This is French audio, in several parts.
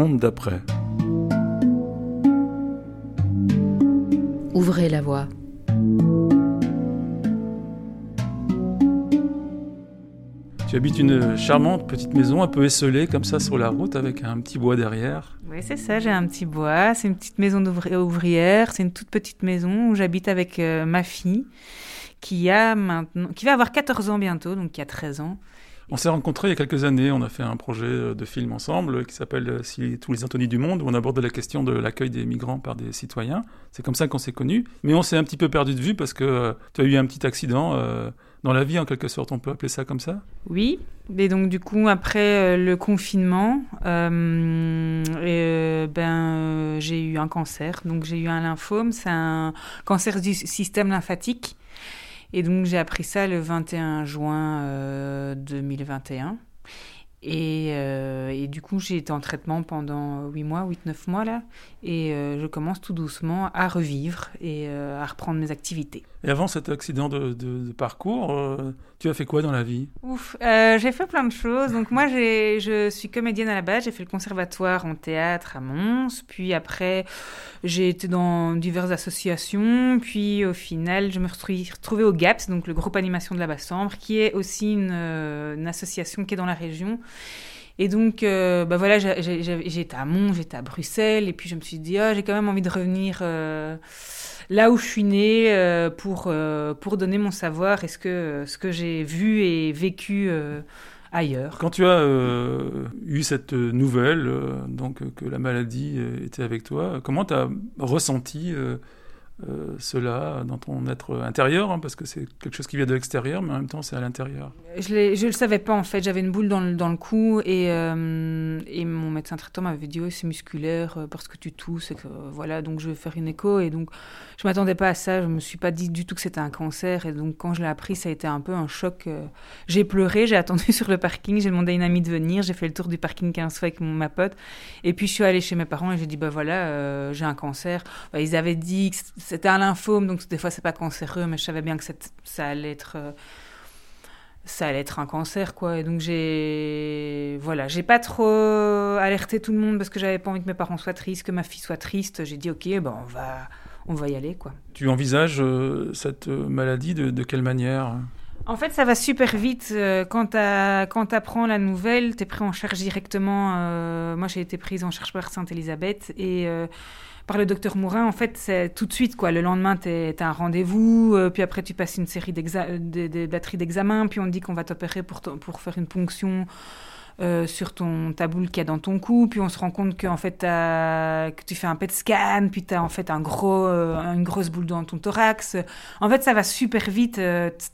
monde d'après. Ouvrez la voie. Tu habites une charmante petite maison un peu esselée comme ça sur la route avec un petit bois derrière. Oui, c'est ça, j'ai un petit bois. C'est une petite maison ouvrière. C'est une toute petite maison où j'habite avec euh, ma fille qui, a maintenant, qui va avoir 14 ans bientôt, donc qui a 13 ans. On s'est rencontrés il y a quelques années, on a fait un projet euh, de film ensemble qui s'appelle euh, tous les Antonies du monde, où on aborde la question de l'accueil des migrants par des citoyens. C'est comme ça qu'on s'est connus. Mais on s'est un petit peu perdu de vue parce que tu as eu un petit accident dans la vie, en quelque sorte, on peut appeler ça comme ça? Oui, et donc du coup, après euh, le confinement, euh, euh, ben, j'ai eu un cancer. Donc j'ai eu un lymphome, c'est un cancer du système lymphatique. Et donc j'ai appris ça le 21 juin 2021. Et, et, du coup, j'ai été en traitement pendant 8 mois, 8-9 mois là. Et je commence tout doucement à revivre et à reprendre mes activités. Et avant cet accident de, parcours, euh, tu as fait quoi dans la vie? Ouf, euh, j'ai fait plein de choses. Donc moi, je suis comédienne à la base. J'ai fait le conservatoire en théâtre à Mons. Puis après, j'ai été dans diverses associations. Puis au final, je me suis retrouvée au GAPS, donc le groupe animation de la Basse-Sambre, qui est aussi euh, une, association qui est dans la région. Et donc, bah voilà, j'étais à Mons, j'étais à Bruxelles. Et puis je me suis dit, oh, j'ai quand même envie de revenir là où je suis née euh, pour, euh, pour donner mon savoir et ce que, ce que j'ai vu et vécu euh, ailleurs. Quand tu as eu cette nouvelle, donc que la maladie était avec toi, comment tu as ressenti euh, cela dans ton être intérieur, hein, parce que c'est quelque chose qui vient de l'extérieur, mais en même temps c'est à l'intérieur. Je ne le savais pas en fait, j'avais une boule dans le, dans le cou et, euh, et mon médecin traitant m'avait dit oh, c'est musculaire euh, parce que tu tousses, et voilà, donc je vais faire une écho. Et donc je m'attendais pas à ça, je me suis pas dit du tout que c'était un cancer. Et donc quand je l'ai appris ça a été un peu un choc. J'ai pleuré, j'ai attendu sur le parking, j'ai demandé à une amie de venir, j'ai fait le tour du parking 15 fois avec ma pote. Et puis je suis allée chez mes parents et j'ai dit bah voilà j'ai un cancer. Bah, ils avaient dit que c'était un lymphome, donc des fois c'est pas cancéreux, mais je savais bien que ça allait être euh, ça allait être un cancer quoi et donc j'ai voilà j'ai pas trop alerté tout le monde parce que j'avais pas envie que mes parents soient tristes que ma fille soit triste j'ai dit ok ben on va on va y aller quoi tu envisages euh, cette euh, maladie de, quelle manière? En fait, ça va super vite. quand tu apprends la nouvelle, tu es pris en charge directement. moi, j'ai été prise en charge par Sainte-Élisabeth et par le docteur Mourin, en fait, c'est tout de suite, quoi. Le lendemain, tu as un rendez-vous, euh, puis après, tu passes une série de, batteries d'examens, puis on te dit qu'on va t'opérer pour, pour faire une ponction euh, sur ton ta boule qu'il y a dans ton cou, puis on se rend compte que, en fait, que tu fais un PET scan, puis tu as en fait un gros, euh, une grosse boule dans ton thorax. En fait, ça va super vite,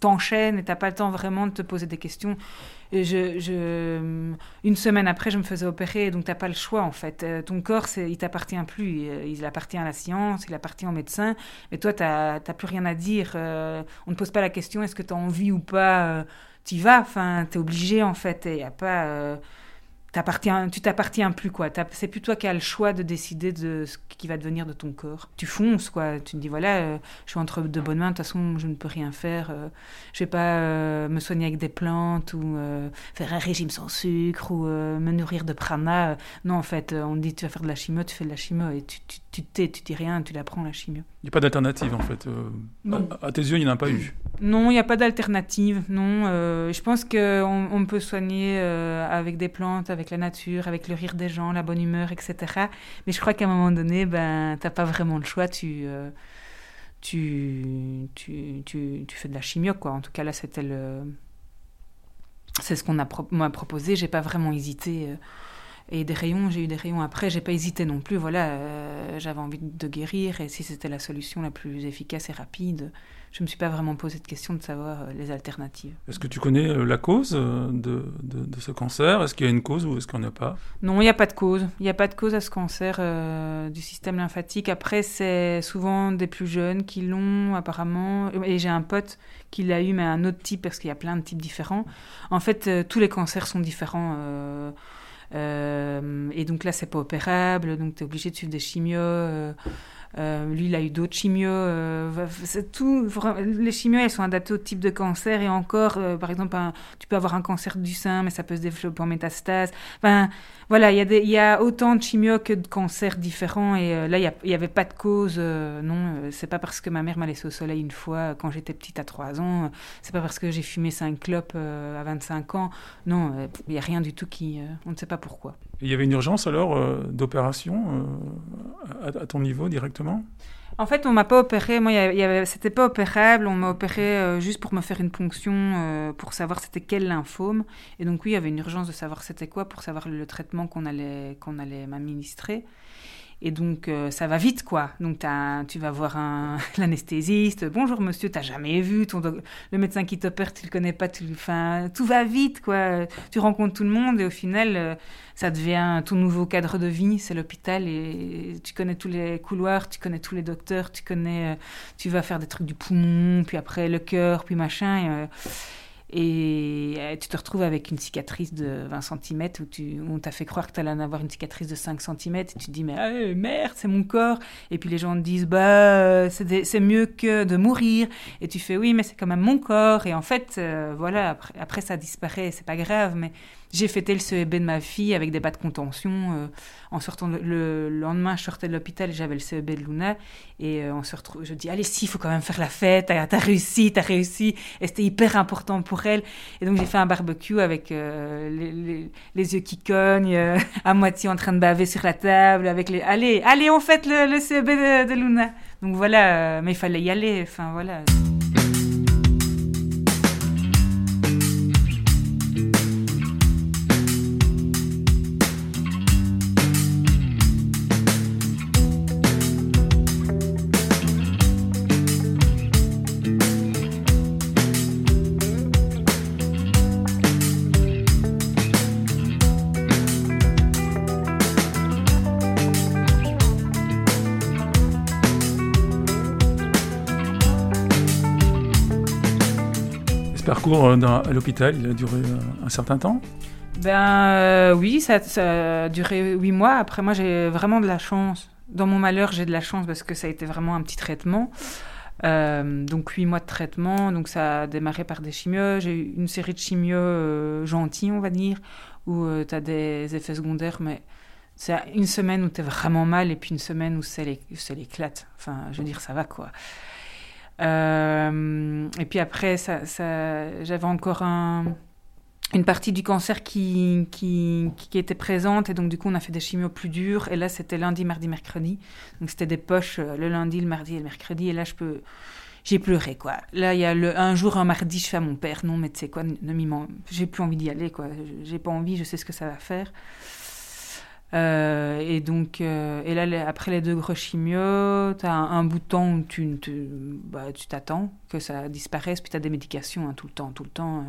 t'enchaînes et t'as pas le temps vraiment de te poser des questions. Une semaine après, je me faisais opérer, donc tu n'as pas le choix en fait. Euh, ton corps, il t'appartient plus. Il appartient à la science, il appartient au médecin. Mais toi, tu n'as plus rien à dire. Euh, on ne pose pas la question est-ce que tu as envie ou pas. Euh, tu y vas, enfin, tu es obligé en fait. Il a pas tu t'appartiens plus quoi. C'est plus toi qui as le choix de décider de ce qui va devenir de ton corps. Tu fonces quoi. Tu te dis voilà, euh, je suis entre de bonnes mains. De toute façon, je ne peux rien faire. Euh, je vais pas euh, me soigner avec des plantes ou faire un régime sans sucre ou me nourrir de prana. non en fait, on dit tu vas faire de la chimio, tu fais de la chimio et tu tu tu tu dis rien, tu l'apprends la chimio. Il n'y a pas d'alternative en fait. Non. À, tes yeux, il n'y en a pas eu. Non, il n'y a pas d'alternative. Non, je pense qu'on on peut soigner avec des plantes, avec la nature, avec le rire des gens, la bonne humeur, etc. Mais je crois qu'à un moment donné, ben, t'as pas vraiment le choix. Tu, euh, tu, tu, tu, tu, fais de la chimio, quoi. En tout cas, là, c'était le... C'est ce qu'on m'a proposé. J'ai pas vraiment hésité. Et des rayons, j'ai eu des rayons après, j'ai pas hésité non plus. Voilà, euh, j'avais envie de guérir et si c'était la solution la plus efficace et rapide, je me suis pas vraiment posé de question de savoir euh, les alternatives. Est-ce que tu connais euh, la cause de, de, ce cancer? Est-ce qu'il y a une cause ou est-ce qu'il n'y en a pas? Non, il n'y a pas de cause. Il n'y a pas de cause à ce cancer du système lymphatique. Après, c'est souvent des plus jeunes qui l'ont apparemment. Et j'ai un pote qui l'a eu, mais un autre type parce qu'il y a plein de types différents. En fait, tous les cancers sont différents. Euh, et donc là, c'est pas opérable, donc tu es obligé de suivre des chimios. Euh, lui, il a eu d'autres chimios. Euh, les chimios, elles sont adaptées au type de cancer. Et encore, euh, par exemple, tu peux avoir un cancer du sein, mais ça peut se développer en métastase. Enfin, voilà, il y, a autant de chimios que de cancers différents. Et là, il n'y avait pas de cause. non, c'est pas parce que ma mère m'a laissé au soleil une fois quand j'étais petite à 3 ans. c'est pas parce que j'ai fumé 5 clopes à 25 ans. Non, il n'y a rien du tout qui. on ne sait pas pourquoi. Il y avait une urgence alors d'opération à ton niveau en fait, on m'a pas opéré. Moi, c'était pas opérable. On m'a opéré euh, juste pour me faire une ponction, euh, pour savoir c'était quel lymphome. Et donc oui, il y avait une urgence de savoir c'était quoi pour savoir le traitement qu'on allait qu'on allait m'administrer. Et donc, euh, ça va vite, quoi. Donc, tu vas voir un, l'anesthésiste. Bonjour, monsieur, t'as jamais vu ton le médecin qui t'opère, tu le connais pas. Tu, enfin, tout va vite, quoi. Tu rencontres tout le monde et au final, euh, ça devient ton nouveau cadre de vie. C'est l'hôpital et tu connais tous les couloirs, tu connais tous les docteurs, tu connais, euh, tu vas faire des trucs du poumon, puis après le cœur, puis machin. Euh, tu te retrouves avec une cicatrice de 20 cm où, tu, on t'a fait croire que tu allais en avoir une cicatrice de 5 cm et tu te dis mais merde c'est mon corps. Et puis les gens te disent bah c'est mieux que de mourir. Et tu fais oui mais c'est quand même mon corps. Et en fait euh, voilà après, après ça disparaît. C'est pas grave mais j'ai fêté le CEB de ma fille avec des bas de contention. Euh, en sortant le, lendemain, je sortais de l'hôpital et j'avais le CEB de Luna. Et euh, on se retrouve, je dis, allez, si, il faut quand même faire la fête. T'as as réussi, t'as réussi. Et c'était hyper important pour elle. Et donc, j'ai fait un barbecue avec euh, les, yeux qui cognent, à moitié en train de baver sur la table. Avec les, allez, allez, on fête le, le CEB de, de Luna. Donc voilà, mais il fallait y aller. Enfin, voilà. Parcours euh, à l'hôpital, il a duré euh, un certain temps Ben euh, oui, ça, a duré huit mois. Après, moi, j'ai vraiment de la chance. Dans mon malheur, j'ai de la chance parce que ça a été vraiment un petit traitement. donc huit mois de traitement, donc ça a démarré par des chimios. J'ai eu une série de chimios gentils, on va dire, où tu as des effets secondaires, mais c'est une semaine où tu es vraiment mal et puis une semaine où c'est l'éclate. Enfin, je veux dire, ça va quoi. Euh, et puis après, ça, j'avais encore une partie du cancer qui, qui, qui, était présente. Et donc, du coup, on a fait des chimios plus durs. Et là, c'était lundi, mardi, mercredi. Donc, c'était des poches euh, le lundi, le mardi et le mercredi. Et là, je peux. J'ai pleuré, quoi. Là, il y a le, un jour, un mardi, je fais à mon père, non, mais tu sais quoi, ne m'y j'ai plus envie d'y aller, quoi. J'ai pas envie, je sais ce que ça va faire. Euh, et donc, euh, et là, après les deux gros chimios, tu as un, bout de temps où tu bah, t'attends que ça disparaisse, puis tu as des médications hein, tout le temps, tout le temps. Euh,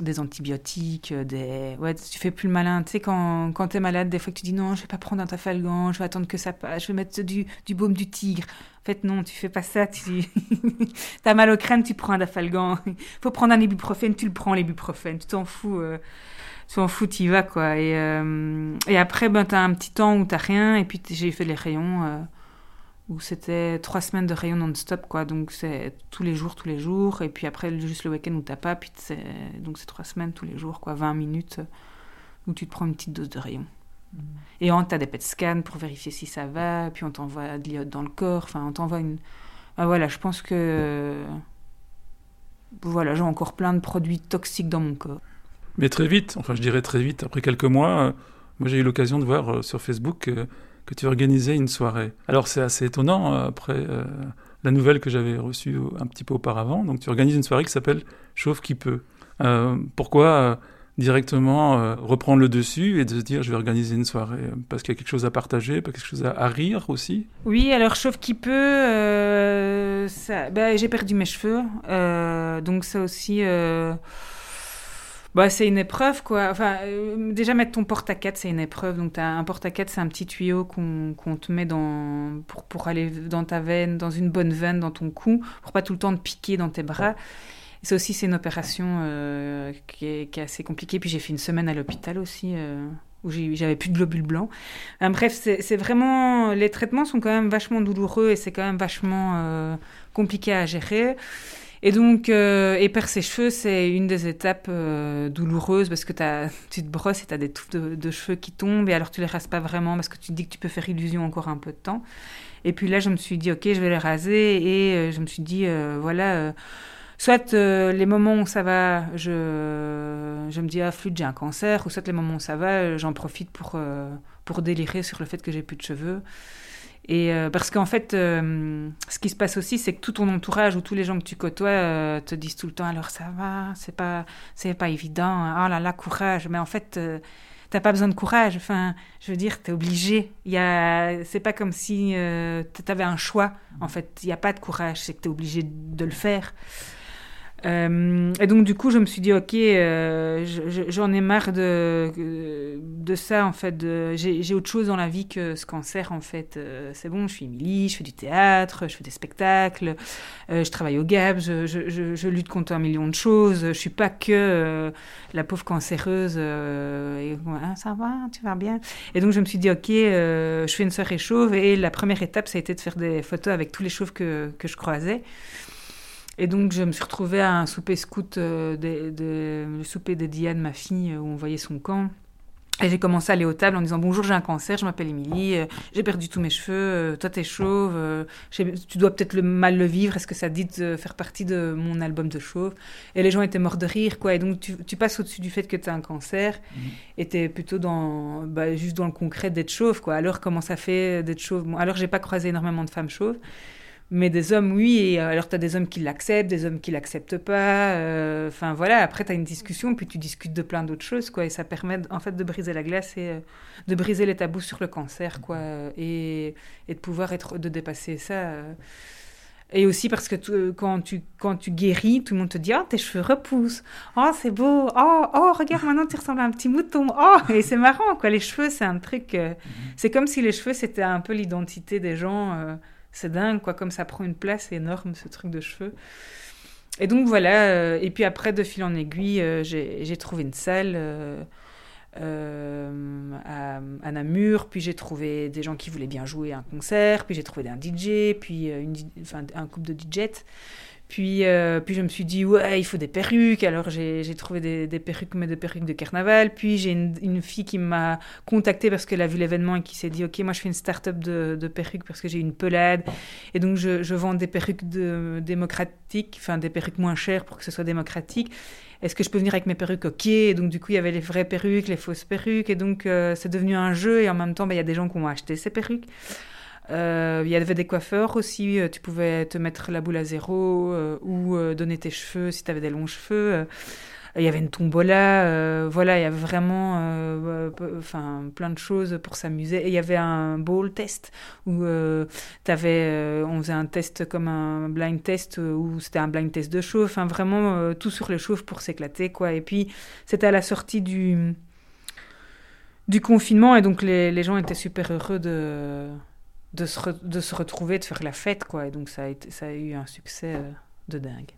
des antibiotiques, des... Ouais, tu fais plus le malin. Tu sais, quand, quand tu malade, des fois que tu dis non, je vais pas prendre un tafalgan, je vais attendre que ça passe, je vais mettre du, du baume du tigre. En fait, non, tu fais pas ça. Tu as mal au crâne, tu prends un tafalgan. Faut prendre un ibuprofène, tu le prends, l'ibuprofène. Tu t'en fous en fous, y vas, quoi. Et, euh, et après, ben, t'as un petit temps où t'as rien, et puis j'ai fait les rayons, euh, où c'était trois semaines de rayons non-stop, quoi. Donc c'est tous les jours, tous les jours, et puis après, juste le week-end où t'as pas, puis donc c'est trois semaines tous les jours, quoi, 20 minutes, où tu te prends une petite dose de rayons. Mm. Et on t'as des PET scans pour vérifier si ça va, puis on t'envoie de l'iode dans le corps, enfin, on t'envoie une... Ah, voilà, je pense que... Voilà, j'ai encore plein de produits toxiques dans mon corps. Mais très vite, enfin je dirais très vite, après quelques mois, euh, moi j'ai eu l'occasion de voir euh, sur Facebook euh, que tu organisais une soirée. Alors c'est assez étonnant après la nouvelle que j'avais reçue un petit peu auparavant. Donc tu organises une soirée qui s'appelle Chauffe qui peut. pourquoi directement reprendre le dessus et de se dire je vais organiser une soirée parce qu'il y a quelque chose à partager, quelque chose à, rire aussi? Oui, alors chauffe qui peut, ben, j'ai perdu mes cheveux, donc ça aussi bah, c'est une épreuve, quoi. Enfin, euh, déjà, mettre ton porte-à-4, c'est une épreuve. Donc, as un porte-à-4, c'est un petit tuyau qu'on te met dans, pour, pour aller dans ta veine, dans une bonne veine, dans ton cou, pour pas tout le temps te piquer dans tes bras. C'est aussi, c'est une opération euh, qui, est, qui, est, assez compliquée. Puis, j'ai fait une semaine à l'hôpital aussi. Euh, où j'avais plus de globules blancs. bref, c'est vraiment les traitements sont quand même vachement douloureux et c'est quand même vachement compliqué à gérer. Et donc, euh, épaire ses cheveux, c'est une des étapes euh, douloureuses parce que tu te brosses et tu as des touffes de, cheveux qui tombent et alors tu les rases pas vraiment parce que tu te dis que tu peux faire illusion encore un peu de temps. Et puis là, je me suis dit, ok, je vais les raser et euh, je me suis dit, voilà, soit les moments où ça va, je, je me dis, ah, flûte, j'ai un cancer, ou soit les moments où ça va, j'en profite pour, pour délirer sur le fait que j'ai plus de cheveux. Et euh, parce qu'en fait, euh, ce qui se passe aussi, c'est que tout ton entourage ou tous les gens que tu côtoies euh, te disent tout le temps alors ça va, c'est pas, c'est pas évident. Oh là là, courage. Mais en fait, t'as pas besoin de courage. Enfin, je veux dire, t'es obligé. Il y a, c'est pas comme si t'avais un choix. En fait, il y a pas de courage, c'est que t'es obligé de le faire. Euh, et donc du coup, je me suis dit, ok, euh, j'en ai marre de, de ça en fait. J'ai autre chose dans la vie que ce cancer en fait. Euh, c'est bon, je suis Émilie, je fais du théâtre, je fais des spectacles, je travaille au GAP, je, lutte contre un million de choses. Je suis pas que la pauvre cancéreuse. ça va, tu vas bien. Et donc je me suis dit, ok, je fais une soirée chauve et la première étape, ça a été de faire des photos avec tous les chauves que, que je croisais. Et donc, je me suis retrouvée à un souper scout, euh, le souper de Diane, ma fille, euh, où on voyait son camp. Et j'ai commencé à aller aux tables en disant Bonjour, j'ai un cancer, je m'appelle Émilie, euh, j'ai perdu tous mes cheveux, toi t'es chauve, tu dois peut-être le mal le vivre, est-ce que ça dit de faire partie de mon album de chauve? Et les gens étaient morts de rire, quoi. Et donc tu, passes au-dessus du fait que tu as un cancer mmh. et tu es plutôt dans, bah, juste dans le concret d'être chauve, quoi. Alors, comment ça fait d'être chauve? Bon, Alors, j'ai pas croisé énormément de femmes chauves. Mais des hommes, oui. Et euh, alors, tu as des hommes qui l'acceptent, des hommes qui l'acceptent pas. Euh, enfin, voilà. Après, tu as une discussion, puis tu discutes de plein d'autres choses, quoi. Et ça permet, en fait, de briser la glace et euh, de briser les tabous sur le cancer, quoi. Et, et de pouvoir être, de dépasser ça. Et aussi parce que quand, tu, quand tu guéris, tout le monde te dit Oh, tes cheveux repoussent. Oh, c'est beau. Oh, oh, regarde, maintenant tu ressembles à un petit mouton. Oh, et c'est marrant, quoi. Les cheveux, c'est un truc. Mhm. c'est comme si les cheveux, c'était un peu l'identité des gens c'est dingue, quoi, comme ça prend une place énorme, ce truc de cheveux. Et donc voilà, euh, et puis après, de fil en aiguille, euh, j'ai trouvé une salle euh, à, Namur, puis j'ai trouvé des gens qui voulaient bien jouer un concert, puis j'ai trouvé un DJ, puis un couple de DJs. Puis, euh, puis je me suis dit, ouais, il faut des perruques. Alors j'ai trouvé des, des, perruques, mais des perruques de carnaval. Puis j'ai une, une, fille qui m'a contactée parce qu'elle a vu l'événement et qui s'est dit, ok, moi je fais une start-up de, de perruques parce que j'ai une pelade. Et donc je, je vends des perruques de, démocratiques, enfin des perruques moins chères pour que ce soit démocratique. Est-ce que je peux venir avec mes perruques? Ok. Et donc du coup, il y avait les vraies perruques, les fausses perruques. Et donc euh, c'est devenu un jeu. Et en même temps, bah, il y a des gens qui ont acheté ces perruques. Euh, il y avait des coiffeurs aussi, euh, tu pouvais te mettre la boule à zéro euh, ou donner tes cheveux si tu avais des longs cheveux. Il y avait une tombola, voilà, il y avait vraiment enfin, plein de choses pour s'amuser. Et il y avait un bowl test où on faisait un test comme un blind test où c'était un blind test de chauve. Enfin, vraiment tout sur les chauves pour s'éclater, quoi. Et puis, c'était à la sortie du, du confinement et donc les gens étaient super heureux de de se, de se retrouver, de faire la fête, quoi. Et donc ça a, été, ça a eu un succès euh, de dingue.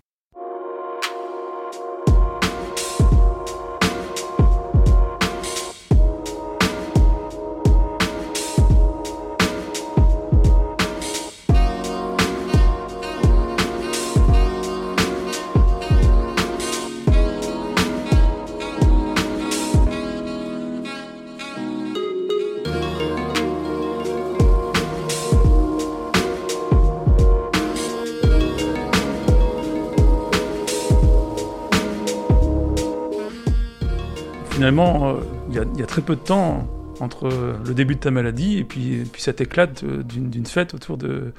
Finalement, euh, il y, a très peu de temps entre le début de ta maladie et puis, puis cette éclate d'une fête autour, de,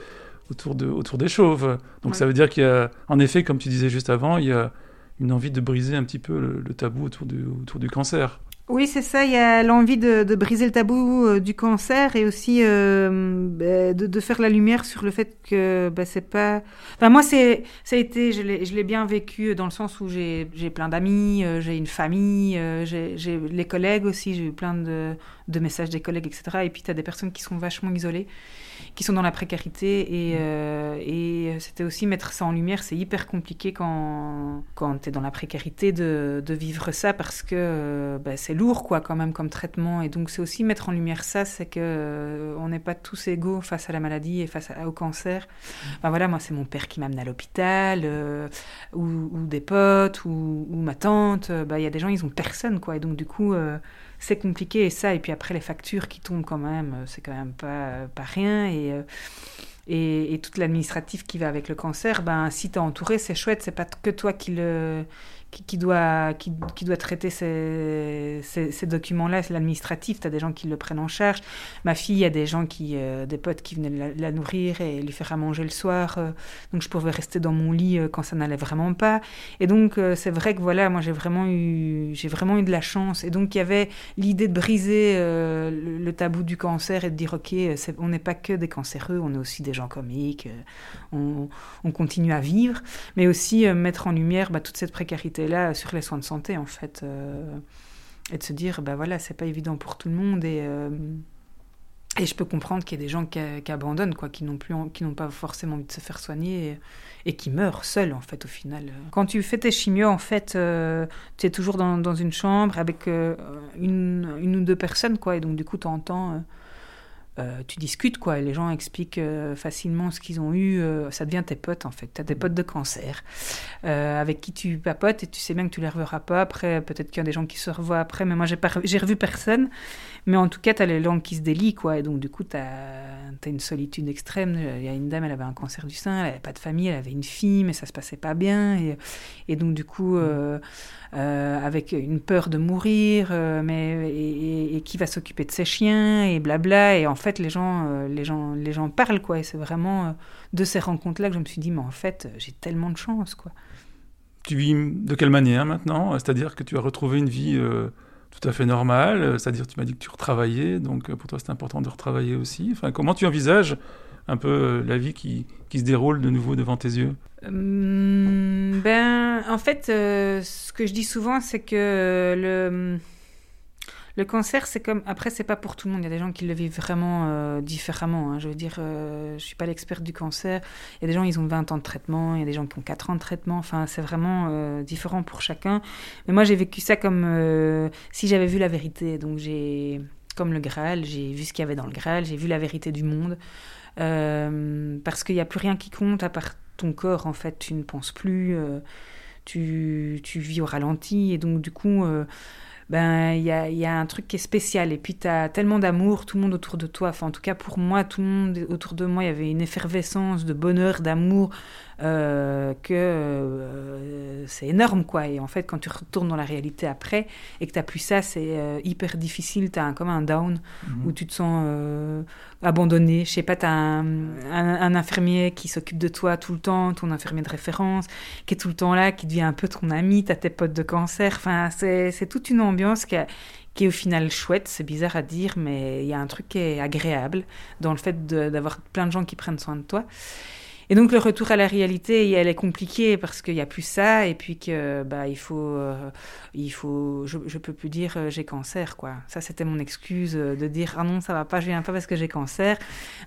autour, de, autour des chauves. Donc ça veut dire qu'il y a, en effet, comme tu disais juste avant, il y a une envie de briser un petit peu le, tabou autour du, autour du cancer. Oui, c'est ça. Il y a l'envie de, briser le tabou euh, du cancer et aussi euh, bah, de, faire la lumière sur le fait que bah, c'est pas. Enfin, moi, c'est ça a été. Je l'ai bien vécu dans le sens où j'ai plein d'amis, euh, j'ai une famille, j'ai les collègues aussi. J'ai eu plein de, de, messages des collègues, etc. Et puis, tu as des personnes qui sont vachement isolées qui sont dans la précarité. Et, mm. euh, et c'était aussi mettre ça en lumière. C'est hyper compliqué quand, quand tu es dans la précarité de, vivre ça parce que bah, c'est lourd, quoi, quand même, comme traitement. Et donc, c'est aussi mettre en lumière ça, c'est que euh, on n'est pas tous égaux face à la maladie et face au cancer. Enfin, voilà, moi, c'est mon père qui m'a amené à l'hôpital, euh, ou, des potes, ou, ma tante. Bah, il y a des gens, ils ont personne, quoi. Et donc, du coup, c'est compliqué. Et ça, et puis après, les factures qui tombent quand même, c'est quand même pas, pas rien. Et et, toute l'administratif qui va avec le cancer, ben, si tu es entouré, c'est chouette, c'est pas que toi qui le, qui, doit, qui, doit traiter ces, ces, documents-là, c'est l'administratif, tu as des gens qui le prennent en charge. Ma fille, il y a des gens qui, euh, des potes qui venaient la, nourrir et lui faire à manger le soir, euh. donc je pouvais rester dans mon lit euh, quand ça n'allait vraiment pas. Et donc c'est vrai que voilà, moi j'ai vraiment eu, vraiment eu de la chance. Et donc il y avait l'idée de briser le, tabou du cancer et de dire ok, on n'est pas que des cancéreux, on est aussi des gens comiques, on, on continue à vivre, mais aussi mettre en lumière bah, toute cette précarité là sur les soins de santé, en fait. Euh, et de se dire, ben voilà, c'est pas évident pour tout le monde. Et, euh, et je peux comprendre qu'il y a des gens qui, abandonnent, quoi, qui n'ont plus, qui n'ont pas forcément envie de se faire soigner et, qui meurent seuls, en fait, au final. Quand tu fais tes chimios, en fait, euh, tu es toujours dans, dans, une chambre avec une, une, ou deux personnes, quoi. Et donc, du coup, tu entends euh, tu discutes, quoi. Les gens expliquent euh, facilement ce qu'ils ont eu. Euh, ça devient tes potes, en fait. Tu as des potes de cancer avec qui tu papotes et tu sais bien que tu les reverras pas après. Peut-être qu'il y a des gens qui se revoient après, mais moi, j'ai, pas, j'ai revu personne. Mais en tout cas, tu as les langues qui se délient, quoi. Et donc, du coup, tu as, une solitude extrême. Il y a une dame, elle avait un cancer du sein, elle n'avait pas de famille, elle avait une fille, mais ça se passait pas bien. Et, et donc, du coup, avec une peur de mourir, mais, et, et, qui va s'occuper de ses chiens, et blabla. Et en fait, les gens, euh, les gens, les gens parlent, quoi. Et c'est vraiment euh, de ces rencontres-là que je me suis dit, mais en fait, j'ai tellement de chance, quoi. Tu vis de quelle manière maintenant? C'est-à-dire que tu as retrouvé une vie euh, tout à fait normale. C'est-à-dire, tu m'as dit que tu retravaillais, donc pour toi, c'est important de retravailler aussi. Enfin, comment tu envisages un peu la vie qui, qui se déroule de nouveau devant tes yeux? Hum, Ben, en fait, ce que je dis souvent, c'est que le le cancer, c'est comme. Après, c'est pas pour tout le monde. Il y a des gens qui le vivent vraiment euh, différemment. Hein. Je veux dire, euh, je suis pas l'experte du cancer. Il y a des gens, ils ont 20 ans de traitement. Il y a des gens qui ont 4 ans de traitement. Enfin, c'est vraiment euh, différent pour chacun. Mais moi, j'ai vécu ça comme si j'avais vu la vérité. Donc, j'ai. Comme le Graal, j'ai vu ce qu'il y avait dans le Graal, j'ai vu la vérité du monde. parce qu'il n'y a plus rien qui compte à part ton corps, en fait. Tu ne penses plus. tu, tu vis au ralenti. Et donc, du coup ben il y a, un truc qui est spécial. Et puis tu tellement d'amour, tout le monde autour de toi. Enfin, en tout cas, pour moi, tout le monde autour de moi, il y avait une effervescence de bonheur, d'amour, euh, que euh, c'est énorme, quoi. Et en fait, quand tu retournes dans la réalité après et que tu n'as plus ça, c'est euh, hyper difficile. Tu as un, comme un down mhm. où tu te sens abandonné. Je sais pas, tu as un, infirmier qui s'occupe de toi tout le temps, ton infirmier de référence, qui est tout le temps là, qui devient un peu ton ami, tu as tes potes de cancer. Enfin, c'est toute une ambiance qui, qui est au final chouette. C'est bizarre à dire, mais il y a un truc qui est agréable dans le fait d'avoir plein de gens qui prennent soin de toi. Et donc le retour à la réalité, elle est compliquée parce qu'il n'y a plus ça et puis que bah il faut, euh, il faut, je, je peux plus dire euh, j'ai cancer quoi. Ça c'était mon excuse euh, de dire ah non ça va pas, je viens pas parce que j'ai cancer.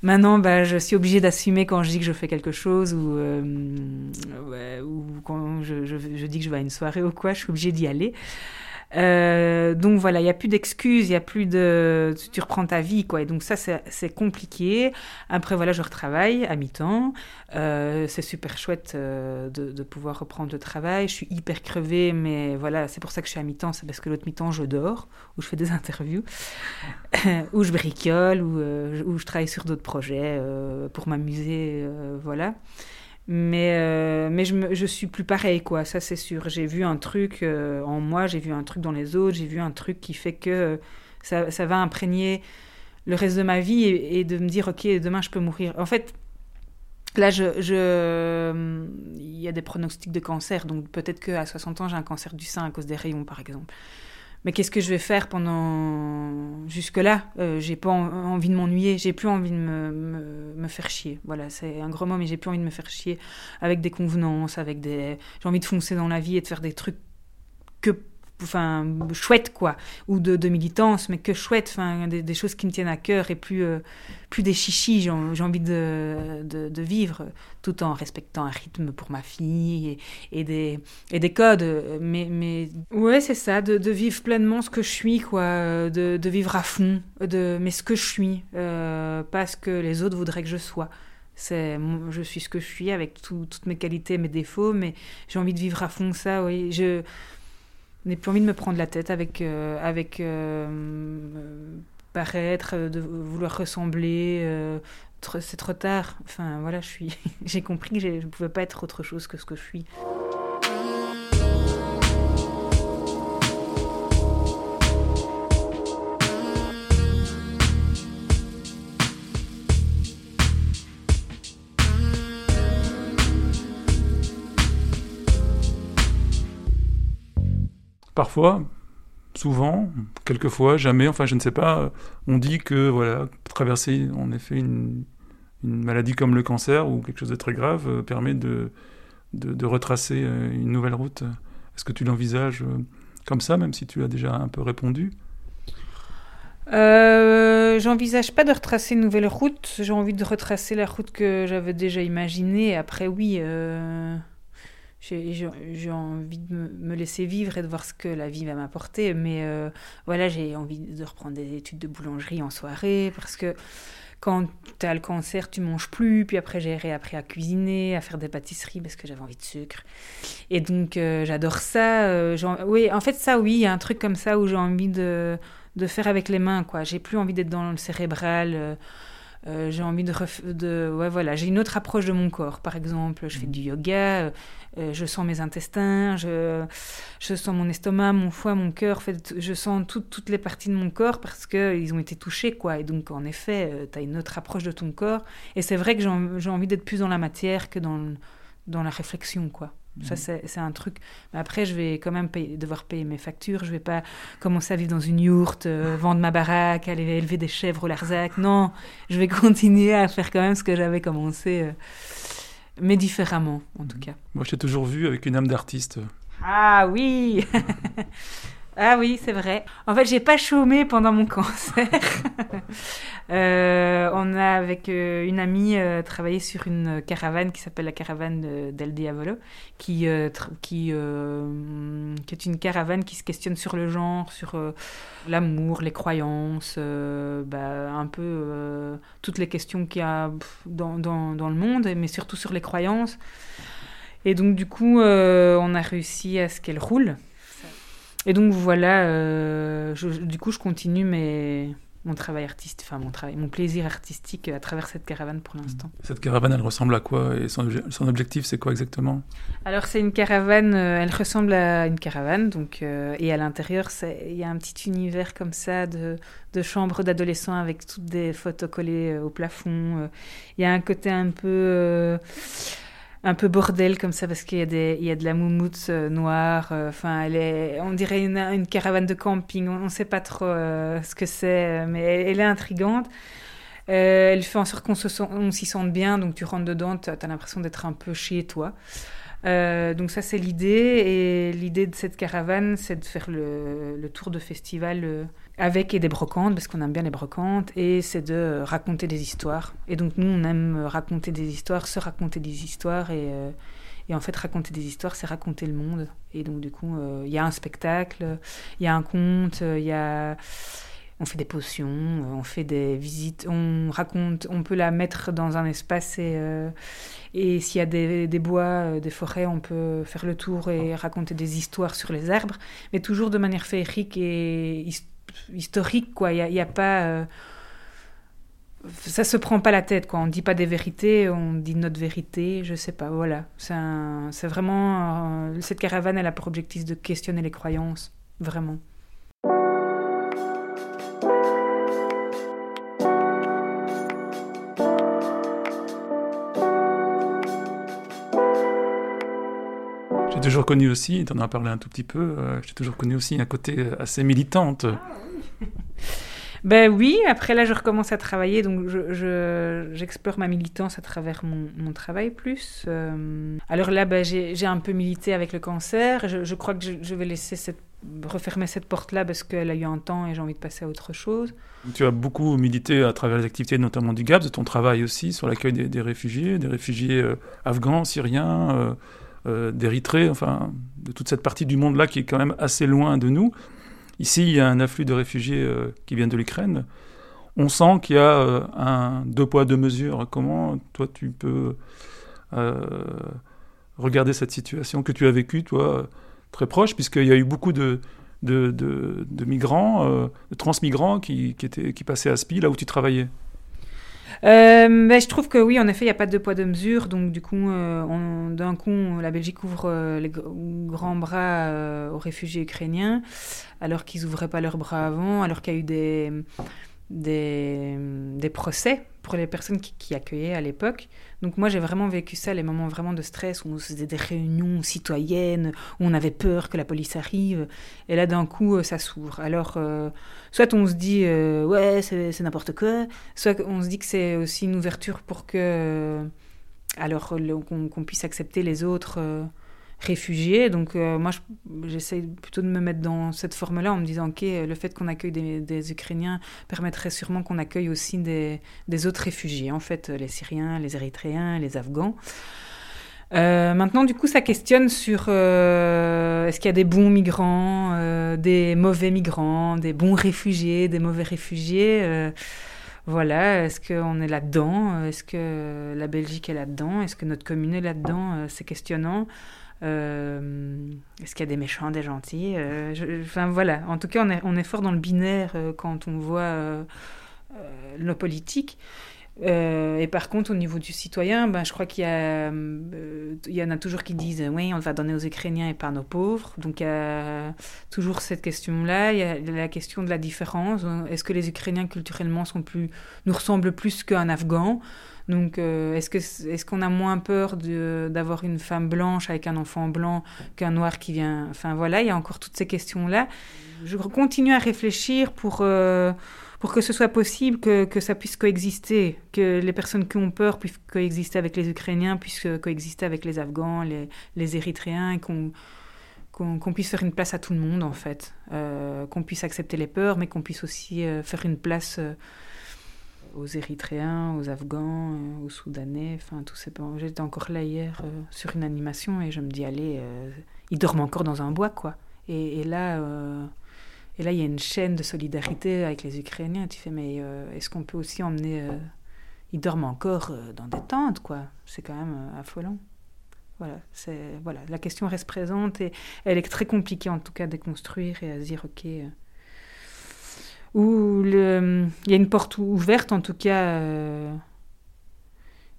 Maintenant bah je suis obligée d'assumer quand je dis que je fais quelque chose ou ou quand je, dis que je vais à une soirée ou quoi, je suis obligée d'y aller. Euh, donc voilà, il n'y a plus d'excuses, il n'y a plus de... Tu reprends ta vie, quoi. Et donc ça, c'est compliqué. Après, voilà, je retravaille à mi-temps. Euh, c'est super chouette euh, de, pouvoir reprendre le travail. Je suis hyper crevée, mais voilà, c'est pour ça que je suis à mi-temps. C'est parce que l'autre mi-temps, je dors, ou je fais des interviews, ou je bricole, ou, ou je travaille sur d'autres projets pour m'amuser, voilà. Mais, euh, mais je, me, je suis plus pareil, quoi, ça c'est sûr. J'ai vu un truc euh, en moi, j'ai vu un truc dans les autres, j'ai vu un truc qui fait que ça, ça, va imprégner le reste de ma vie et, de me dire, ok, demain je peux mourir. En fait, là, je, je, il y a des pronostics de cancer, donc peut-être qu'à 60 ans, j'ai un cancer du sein à cause des rayons, par exemple mais qu'est-ce que je vais faire pendant jusque-là? Euh, J'ai pas envie de m'ennuyer, j'ai plus envie de me, me, faire chier. Voilà, c'est un gros mot, mais j'ai plus envie de me faire chier avec des convenances, avec des. J'ai envie de foncer dans la vie et de faire des trucs que enfin chouette quoi. Ou de, de, militance mais que chouette enfin des, choses qui me tiennent à cœur et plus euh, plus des chichis j'ai envie de, de, vivre tout en respectant un rythme pour ma fille et, et des et des codes. Mais mais ouais c'est ça de, vivre pleinement ce que je suis quoi de, vivre à fond de mais ce que je suis euh, pas ce que les autres voudraient que je sois. C'est je suis ce que je suis avec toutes mes qualités mes défauts mais j'ai envie de vivre à fond ça oui. Je n'ai plus envie de me prendre la tête avec, euh, avec euh, paraître, de vouloir ressembler. Euh, c'est trop tard. Enfin, voilà, j'ai compris que je ne pouvais pas être autre chose que ce que je suis. Parfois, souvent, quelquefois, jamais, enfin je ne sais pas, on dit que voilà, traverser en effet une, maladie comme le cancer ou quelque chose de très grave euh, permet de, de, retracer euh, une nouvelle route. Est-ce que tu l'envisages euh, comme ça, même si tu as déjà un peu répondu? J'envisage pas de retracer une nouvelle route, j'ai envie de retracer la route que j'avais déjà imaginée. Après, oui j'ai envie de me laisser vivre et de voir ce que la vie va m'apporter. Mais euh, voilà, j'ai envie de reprendre des études de boulangerie en soirée parce que quand tu as le cancer, tu manges plus. Puis après, j'ai réappris à cuisiner, à faire des pâtisseries parce que j'avais envie de sucre. Et donc, euh, j'adore ça. Euh, oui, en fait, ça, oui, il y a un truc comme ça où j'ai envie de, de faire avec les mains. quoi. J'ai plus envie d'être dans le cérébral. Euh, j'ai envie de, de ouais voilà j'ai une autre approche de mon corps par exemple je fais du yoga euh, euh, je sens mes intestins je, je sens mon estomac mon foie mon cœur en fait je sens toutes les parties de mon corps parce que ils ont été touchés quoi. Et donc en effet tu as une autre approche de ton corps. Et c'est vrai que j'ai envie d'être plus dans la matière que dans dans la réflexion quoi ça, mhm. c'est un truc. Mais après, je vais quand même devoir payer mes factures. Je vais pas commencer à vivre dans une yourte, euh, vendre ma baraque, aller élever des chèvres au Larzac. Non, je vais continuer à faire quand même ce que j'avais commencé, euh, mais différemment, en tout mhm. cas. Moi, je t'ai toujours vu avec une âme d'artiste. Ah oui Ah oui, c'est vrai. En fait, j'ai pas chômé pendant mon cancer. euh, on a avec euh, une amie euh, travaillé sur une caravane qui s'appelle la caravane d'El Diavolo, qui qui est une caravane qui se questionne sur le genre, sur l'amour, les croyances, bah, un peu toutes les questions qu'il y a dans, dans, le monde, mais surtout sur les croyances. Et donc du coup, on a réussi à ce qu'elle roule. Et donc voilà, euh, du coup, je continue mes, mon travail artistique, enfin mon travail, mon plaisir artistique à travers cette caravane pour l'instant. Cette caravane, elle ressemble à quoi et son, son objectif, c'est quoi exactement? Alors c'est une caravane, euh, elle ressemble à une caravane, donc euh, et à l'intérieur, il y a un petit univers comme ça de, de chambre d'adolescents avec toutes des photos collées au plafond. Il y a un côté un peu un peu bordel comme ça parce qu'il y a des il y a de la moumoute euh, noire euh, enfin elle est on dirait une, une, caravane de camping on ne sait pas trop euh, ce que c'est mais elle, est intrigante. Elle fait en sorte qu'on on s'y sente bien donc tu rentres dedans tu as, l'impression d'être un peu chez toi. Donc ça c'est l'idée et l'idée de cette caravane c'est de faire le, le, tour de festival avec et des brocantes, parce qu'on aime bien les brocantes, et c'est de raconter des histoires. Et donc nous, on aime raconter des histoires, se raconter des histoires, et, euh, et en fait, raconter des histoires, c'est raconter le monde. Et donc du coup, euh, il y a un spectacle, il y a un conte, il y a... On fait des potions, on fait des visites, on raconte, on peut la mettre dans un espace et, euh, et s'il y a des, des bois, des forêts, on peut faire le tour et raconter des histoires sur les arbres, mais toujours de manière féerique et historique historique, quoi. Il a, pas. Euh, ça se prend pas la tête, quoi. On dit pas des vérités, on dit notre vérité, je sais pas, voilà. C'est vraiment. Euh, cette caravane, elle a pour objectif de questionner les croyances, vraiment. Toujours connu aussi, tu en as parlé un tout petit peu, euh, j'ai toujours connu aussi un côté assez militante. Ah ben oui, après là, je recommence à travailler, donc j'explore je, ma militance à travers mon, mon travail plus. Euh, alors là, ben, j'ai un peu milité avec le cancer. Je, je crois que je, vais laisser cette refermer cette porte-là parce qu'elle a eu un temps et j'ai envie de passer à autre chose. Tu as beaucoup milité à travers les activités, notamment du GAPS, de ton travail aussi sur l'accueil des, réfugiés, des réfugiés euh, afghans, syriens, euh, euh, d'Érythrée, enfin, de toute cette partie du monde-là qui est quand même assez loin de nous. Ici, il y a un afflux de réfugiés qui viennent de l'Ukraine. On sent qu'il y a un deux poids, deux mesures. Comment, toi, tu peux regarder cette situation que tu as vécue, toi très proche, puisqu'il y a eu beaucoup de, migrants, euh, de transmigrants qui, qui passaient à SPI, là où tu travaillais? Euh, je trouve que oui, en effet, il n'y a pas de poids de mesure. Donc, du coup, euh, d'un coup, la Belgique ouvre les grands bras aux réfugiés ukrainiens, alors qu'ils n'ouvraient pas leurs bras avant, alors qu'il y a eu des, des, procès pour les personnes qui accueillaient à l'époque. Donc moi j'ai vraiment vécu ça, les moments vraiment de stress où on faisait des réunions citoyennes, où on avait peur que la police arrive, et là d'un coup euh, ça s'ouvre. Alors euh, soit on se dit euh, ouais c'est n'importe quoi, soit on se dit que c'est aussi une ouverture pour que alors qu'on puisse accepter les autres Donc euh, moi, j'essaie plutôt de me mettre dans cette forme-là en me disant, OK, le fait qu'on accueille des, Ukrainiens permettrait sûrement qu'on accueille aussi des, autres réfugiés, en fait, les Syriens, les Érythréens, les Afghans. Euh, maintenant, du coup, ça questionne sur euh, est-ce qu'il y a des bons migrants, des mauvais migrants, des bons réfugiés, des mauvais réfugiés. voilà, est-ce qu'on est là-dedans Est-ce que la Belgique est là-dedans Est-ce que notre commune est là-dedans C'est questionnant. Euh, est-ce qu'il y a des méchants, des gentils euh, Enfin voilà, en tout cas, on est, fort dans le binaire euh, quand on voit nos politiques. et par contre, au niveau du citoyen, ben, je crois qu'il y, en a toujours qui disent oui, on va donner aux Ukrainiens et pas nos pauvres. Donc il y a toujours cette question-là. Il y a la question de la différence. Est-ce que les Ukrainiens culturellement sont plus, nous ressemblent plus qu'un Afghan? Donc, euh, est-ce que qu'on a moins peur d'avoir une femme blanche avec un enfant blanc qu'un noir qui vient Enfin voilà, il y a encore toutes ces questions-là. Je continue à réfléchir pour euh, pour que ce soit possible, que, ça puisse coexister, que les personnes qui ont peur puissent coexister avec les Ukrainiens, puissent coexister avec les Afghans, les, Érythréens, qu'on qu'on puisse faire une place à tout le monde en fait, euh, qu'on puisse accepter les peurs, mais qu'on puisse aussi faire une place aux Érythréens, aux Afghans, euh, aux Soudanais, enfin tous ces J'étais encore là hier euh, sur une animation et je me dis allez, euh, ils dorment encore dans un bois quoi. Et, là, et là il y a une chaîne de solidarité avec les Ukrainiens. tu fais mais est-ce qu'on peut aussi emmener Ils dorment encore dans des tentes quoi? C'est quand même affolant. Voilà, voilà, la question reste présente et elle est très compliquée en tout cas à déconstruire et à se dire ok où il y a une porte ouverte en tout cas. Euh,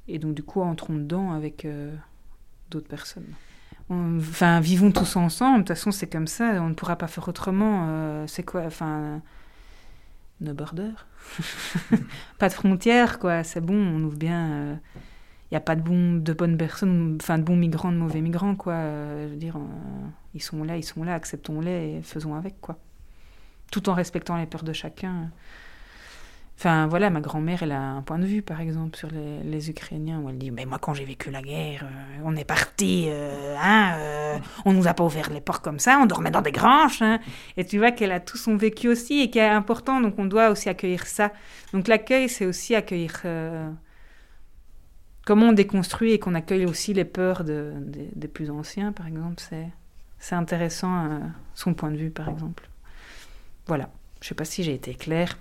et donc du coup, entrons dedans avec euh, d'autres personnes. enfin, vivons tous ensemble. De toute façon, c'est comme ça. On ne pourra pas faire autrement. Euh, c'est quoi Enfin, no border. pas de frontières, quoi. C'est bon, on ouvre bien. Il n'y a pas de, de bonnes personnes, enfin de bons migrants, de mauvais migrants, quoi. je veux dire, ils sont là, ils sont là, acceptons-les et faisons avec, quoi tout en respectant les peurs de chacun. Enfin, voilà, ma grand-mère, elle a un point de vue, par exemple, sur les, Ukrainiens, où elle dit, mais moi, quand j'ai vécu la guerre, euh, on est parti, euh, hein, euh, on nous a pas ouvert les portes comme ça, on dormait dans des granges, hein. Et tu vois qu'elle a tout son vécu aussi, et qui est important, donc on doit aussi accueillir ça. Donc l'accueil, c'est aussi accueillir comment on déconstruit et qu'on accueille aussi les peurs des plus anciens, par exemple. C'est intéressant, son point de vue, par exemple. Voilà, je ne sais pas si j'ai été claire.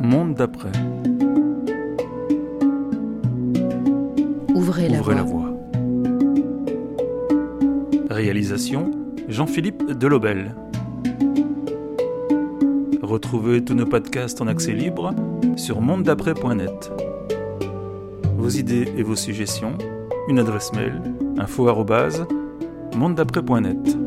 Monde d'après. Ouvrez, la, voie. Réalisation Jean-Philippe Delobel. Retrouvez tous nos podcasts en accès libre sur mondedaprès.net. Vos idées et vos suggestions, une adresse mail info mondedaprès.net.